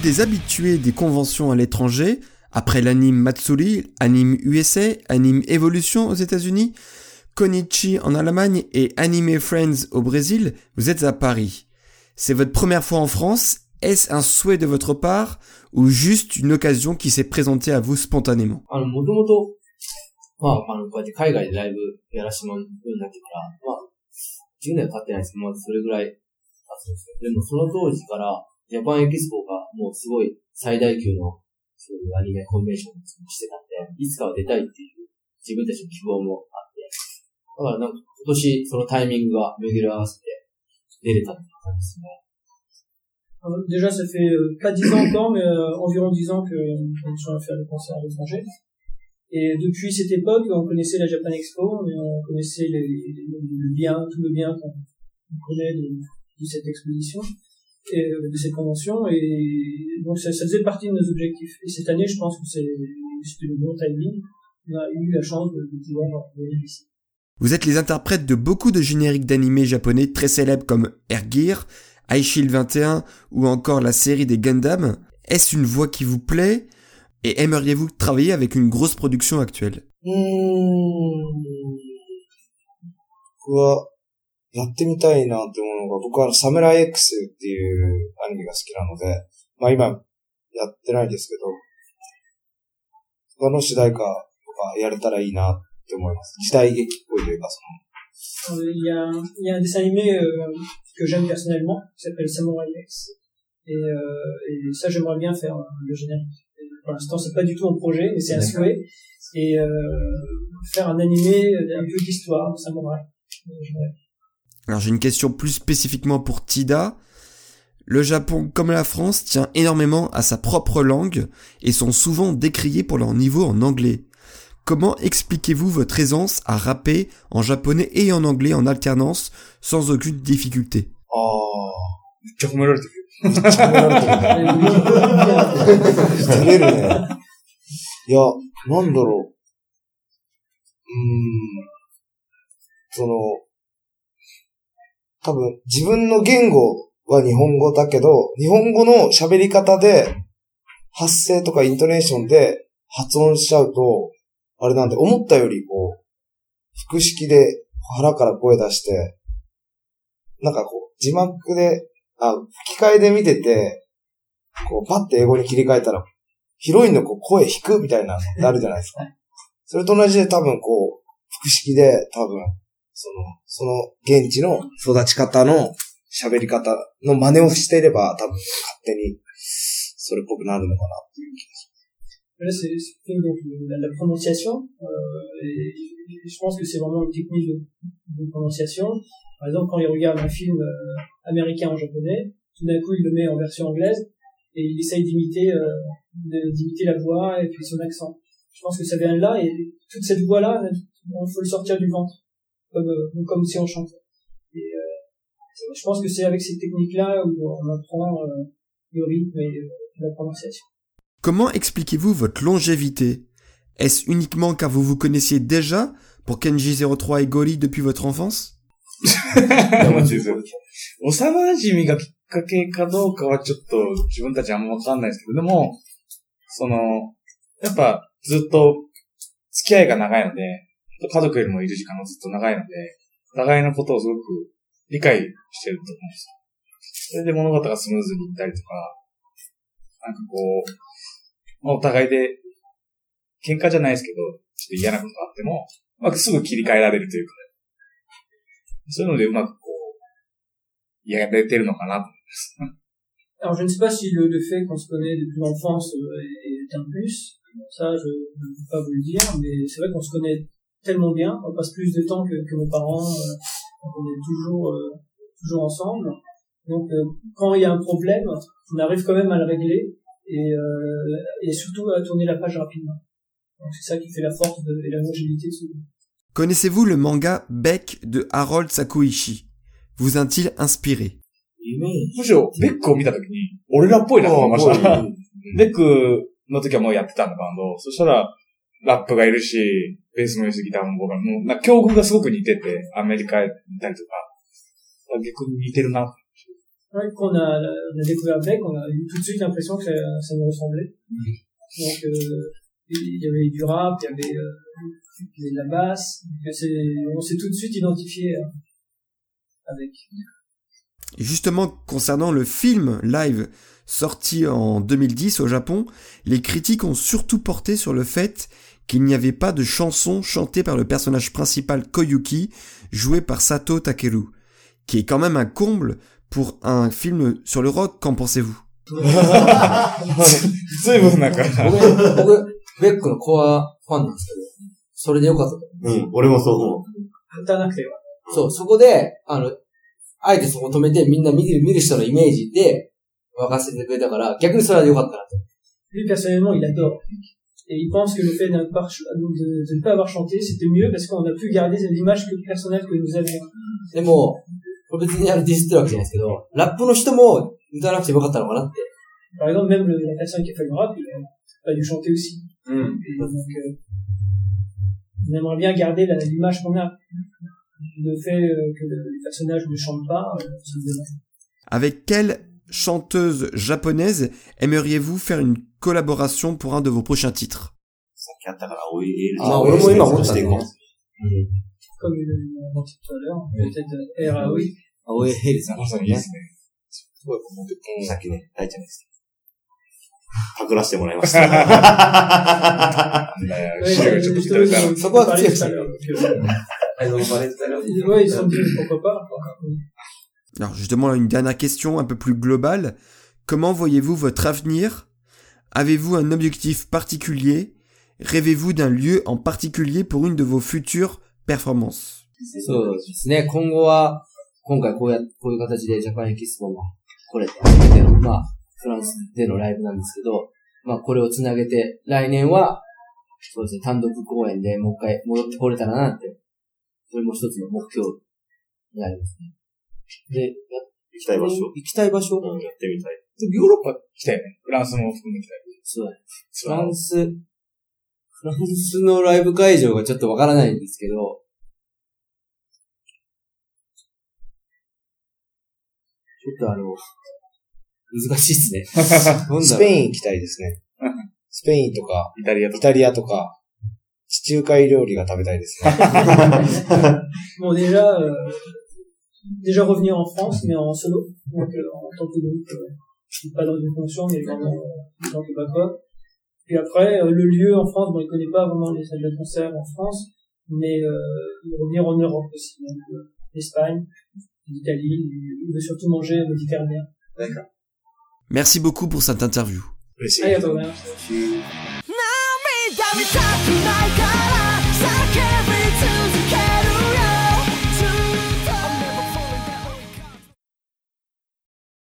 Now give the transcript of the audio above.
êtes des habitués des conventions à l'étranger, après l'anime Matsuri, anime USA, anime Evolution aux États-Unis, Konichi en Allemagne et Anime Friends au Brésil, vous êtes à Paris. C'est votre première fois en France, est-ce un souhait de votre part ou juste une occasion qui s'est présentée à vous spontanément あの、もともと、まあ、あの、こうやって海外でライブやらせてもらうようになってから、まあ、10年は経ってないですけど、まあ、それぐらい経つんですけど、でもその当時から、 ジャパンエキスポがもうすごい最大級の、そういうアニメコンベンションをしてたんで、いつかは出たいっていう自分たちの希望もあって、だからなんか今年そのタイミングが巡り合わせて出れたって感じですね。 Euh, Déjà, ça fait euh, pas dix ans encore, mais euh, environ dix ans que euh, on est sur à faire des concerts à l'étranger. Et depuis cette époque, on connaissait la Japan Expo, mais on connaissait les- les- le bien, tout le bien qu'on qu'on connaît de, de cette exposition et, euh, de ces conventions et donc ça, ça, faisait partie de nos objectifs. Et cette année, je pense que c'est c'était le bon timing. On a eu la chance de, de pouvoir venir ici. Vous êtes les interprètes de beaucoup de génériques d'animés japonais très célèbres comme Air Gear, Aishield 21 ou encore la série des Gundam. Est-ce une voix qui vous plaît? Et aimeriez-vous travailler avec une grosse production actuelle? Mmh. Quoi? やってみたいなって思うのが、僕はサムライ X っていうアニメが好きなので、まあ今、やってないですけど、他の主題歌とかやれたらいいなって思います。時代劇っぽいというか、そ Euh, Il y, a un, il y a un dessin animé euh, que j'aime personnellement, qui s'appelle Samurai X. Et, euh, et ça, j'aimerais bien faire euh, le générique. Pour l'instant, c'est pas du tout un projet, mais c'est un souhait. Et euh, faire un animé, un peu d'histoire, samouraï. Euh, j'aimerais. Alors j'ai une question plus spécifiquement pour Tida. Le Japon, comme la France, tient énormément à sa propre langue et sont souvent décriés pour leur niveau en anglais. Comment expliquez-vous votre aisance à rapper en japonais et en anglais en alternance sans aucune difficulté の。あめっちゃ褒められてる。あ、めっちゃ褒められてるね。照れるね。いや、なんだろう。うーん。その、 多分、自分の言語は日本語だけど、日本語の喋り方で、発声とかイントネーションで発音しちゃうと、あれなんで、思ったよりこう、腹式で腹から声出して、なんかこう、字幕で、あ、吹き替えで見てて、こう、パッて英語に切り替えたら、ヒロインのこう声低くみたいな、なるじゃないですか。それと同じで多分こう、腹式で多分、その、その現地の育ち方の喋り方の真似をしていれば多分勝手にそれっぽくなるのかなっていう気がし Là, c'est c'est donc la, la prononciation. Euh, et je pense que c'est vraiment une technique de, de prononciation. Par exemple, quand il regarde un film euh, américain en japonais, tout d'un coup, il le met en version anglaise et il essaye d'imiter euh, de- d'imiter la voix et puis son accent. Je pense que ça vient de là et toute cette voix-là, il faut le sortir du ventre, comme euh, comme si on chantait. Et euh, je pense que c'est avec ces techniques-là où on apprend euh, le rythme et euh, la prononciation. Comment expliquez-vous votre longévité Est-ce uniquement car vous vous connaissiez déjà pour Kenji 03 et Gori depuis votre enfance 幼馴染がきっかけかどうかはちょっと自分たちあんまわかんないですけど、でも、その、やっぱずっと付き合いが長いので、 家族よりもいる時間がずっと長いので、お互いのことをすごく理解してると思うんですよ。それで物事がスムーズにいったりとか、なんかこう、まあお互いで、喧嘩じゃないですけど、ちょっと嫌なことがあっても、まあ、すぐ切り替えられるというか、そういうのでうまくこう、やれてるのかなと思います。Alors, je ne sais pas si le, le fait qu'on se connaît depuis l'enfance est est un plus. Ça, je ne peux pas vous le dire, mais c'est vrai qu'on se connaît tellement bien. On passe plus de temps que, que nos parents. euh, on est toujours, euh, toujours ensemble. Donc, euh, quand il y a un problème, on arrive quand même à le régler et, euh, et surtout à tourner la page rapidement. Donc, c'est ça qui fait la force de, et la longévité de ce groupe. Connaissez-vous le manga Beck de Harold Sakuichi Vous a-t-il inspiré イメージ。むしろ、ベックを見たときに、俺らっぽいなと思いました。うんベックの時はもうやってたんだ、バンド。そしたら、 ラップがいるし、ベースもいるし、ギターもボーカルも、なんか境遇がすごく似てて、アメリカにいたりとか、逆に似てるな。 Ouais, quand on a, on a découvert Beck, on a eu tout de suite l'impression que ça, ça nous ressemblait. Donc, euh, il y avait du rap, il y avait, euh, il y avait de la basse. Donc, c'est- on s'est tout de suite identifié euh, avec. Et justement, concernant le film live sorti en 2010 au Japon, les critiques ont surtout porté sur le fait qu'il n'y avait pas de chanson chantée par le personnage principal Koyuki, joué par Sato Takeru, qui est quand même un comble pour un film sur le rock, qu'en pensez-vous 随分なんか、僕、僕、ベックのコアファンなんですけど、それでよかったと。うん、俺もそう思歌わなくては。そう、そこで、あの、あえてそこ止めてみんな見る、見る人のイメージで沸かせてくれたから、逆にそれは良かったなと。 Lui, personnellement, il adore. Et il pense que le fait d'un pas ch- de, de ne pas avoir chanté, c'était mieux parce qu'on a pu garder l'image que- personnelle que nous avions. でも、これ別にあのディスってるわけじゃないですけど、ラップの人も歌わなくてよかったのかなって。 Par exemple, même le- la personne qui a fait le rap, il a pas dû chanter aussi. うん。 Et donc, euh, on aimerait bien garder la- l'image qu'on a. Le fait euh, que le, les personnages ne chantent pas, euh, c'est dommage. Avec quelle chanteuse japonaise aimeriez-vous faire une collaboration pour un de vos prochains titres さっきあったから、おいえまあ俺も今思ったしていこう。 Comme euh, on a dit tout à l'heure, peut-être euh, RAOI. 青江ヘイルさんまさにいいですね。すごい思ってて。さっきね、大ちゃんです。パクらせてもらいました。なんだよ、 Ouais, シューがちょっと来たりしたら。 je Ça va, parlais c'est- tout à l'heure, donc, euh, あの、バレてたら。 Ouais, ils se sont dit pourquoi pas. Alors justement, une dernière question un peu plus globale. Comment voyez-vous votre avenir Avez-vous un objectif particulier Rêvez-vous d'un lieu en particulier pour une de vos futures performances そうですね。今後は、今回こうや、こういう形でジャパンエキスポも来れて、初めての、まあ、フランスでのライブなんですけど、まあ、これをつなげて、来年は、そうですね、単独公演でもう一回戻ってこれたらなって、それも一つの目標になりますね。 で、や行きたい場所。行きたい場所、うん、やってみたい。ヨーロッパ来たよね。フランスも含めてそうだね。フランス、フランスのライブ会場がちょっとわからないんですけど、ちょっとあの、難しいですね。なんだろうスペイン行きたいですね。スペインとか、イタリアとか。イタリアとか、地中海料理が食べたいですね。Bon, déjà, euh, déjà revenu en France, mais en solo, donc euh, en tant que groupe, euh, pas dans une fonction, mais vraiment euh, en tant que backup. Puis après, le lieu en France, bon, il connaît pas vraiment les salles de concert en France, mais euh, revenir en Europe aussi, donc l'Espagne, l'Italie, il veut surtout manger au Méditerranée. D'accord. Merci beaucoup pour cette interview. Merci. Allez, merci.